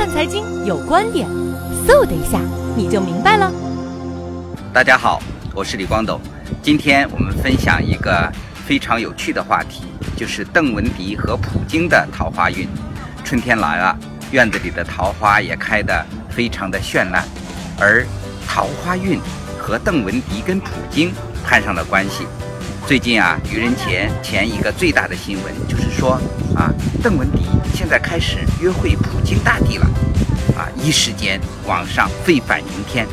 看财经有观点，嗖的一下你就明白了。大家好，我是李光斗，今天我们分享一个非常有趣的话题，就是邓文迪和普京的桃花运。春天来了，院子里的桃花也开得非常的绚烂，而桃花运和邓文迪跟普京攀上了关系。最近啊，愚人节前一个最大的新闻就是说啊，邓文迪现在开始约会普京大帝了，啊，一时间网上沸反盈天。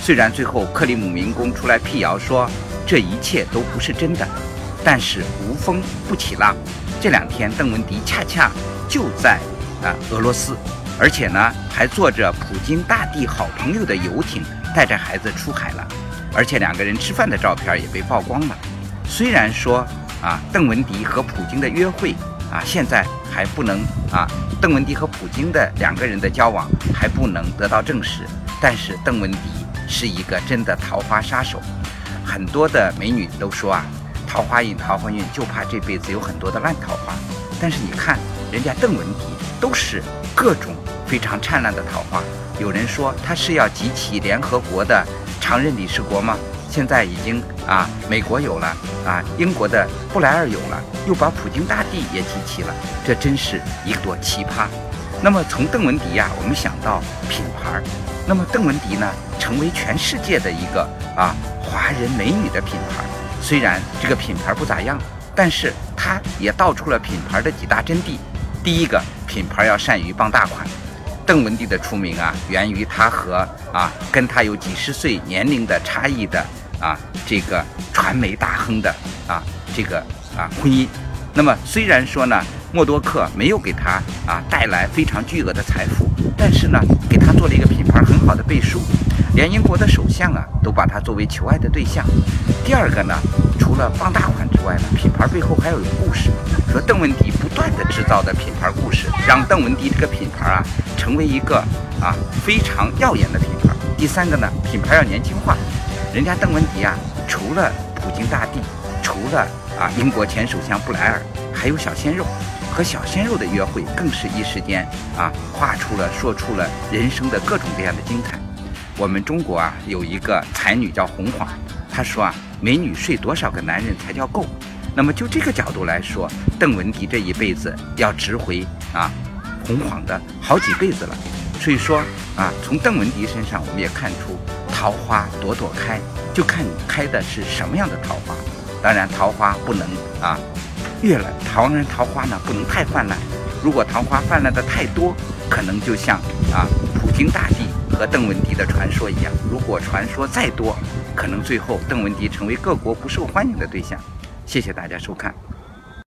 虽然最后克里姆林宫出来辟谣说这一切都不是真的，但是无风不起浪。这两天邓文迪恰恰就在啊俄罗斯，而且呢还坐着普京大帝好朋友的游艇，带着孩子出海了，而且两个人吃饭的照片也被曝光了。虽然说啊，邓文迪和普京的约会啊，现在还不能啊，邓文迪和普京的两个人的交往还不能得到证实，但是邓文迪是一个真的桃花杀手。很多的美女都说啊，桃花运，桃花运，就怕这辈子有很多的烂桃花。但是你看，人家邓文迪都是各种非常灿烂的桃花。有人说他是要集齐联合国的常任理事国吗？现在已经啊，美国有了啊，英国的布莱尔有了，又把普京大帝也集齐了，这真是一朵奇葩。那么从邓文迪呀，我们想到品牌，那么邓文迪呢，成为全世界的一个啊华人美女的品牌。虽然这个品牌不咋样，但是它也道出了品牌的几大真谛。第一个，品牌要善于傍大款。邓文迪的出名啊，源于她和啊跟她有几十岁年龄的差异的。啊，这个传媒大亨的啊，这个啊婚姻，那么虽然说呢，默多克没有给他啊带来非常巨额的财富，但是呢，给他做了一个品牌很好的背书，连英国的首相啊都把他作为求爱的对象。第二个呢，除了傍大款之外呢，品牌背后还要有故事，说邓文迪不断的制造的品牌故事，让邓文迪这个品牌啊成为一个啊非常耀眼的品牌。第三个呢，品牌要年轻化。人家邓文迪啊，除了普京大帝，除了啊英国前首相布莱尔，还有小鲜肉，和小鲜肉的约会更是一时间啊画出了说出了人生的各种各样的精彩。我们中国啊有一个才女叫红晃，她说啊美女睡多少个男人才叫够？那么就这个角度来说，邓文迪这一辈子要值回啊红晃的好几辈子了。所以说啊，从邓文迪身上我们也看出。桃花朵朵开，就看你开的是什么样的桃花。当然，桃花不能啊，越了桃然桃花呢不能太泛滥。如果桃花泛滥的太多，可能就像啊普京大帝和邓文迪的传说一样。如果传说再多，可能最后邓文迪成为各国不受欢迎的对象。谢谢大家收看。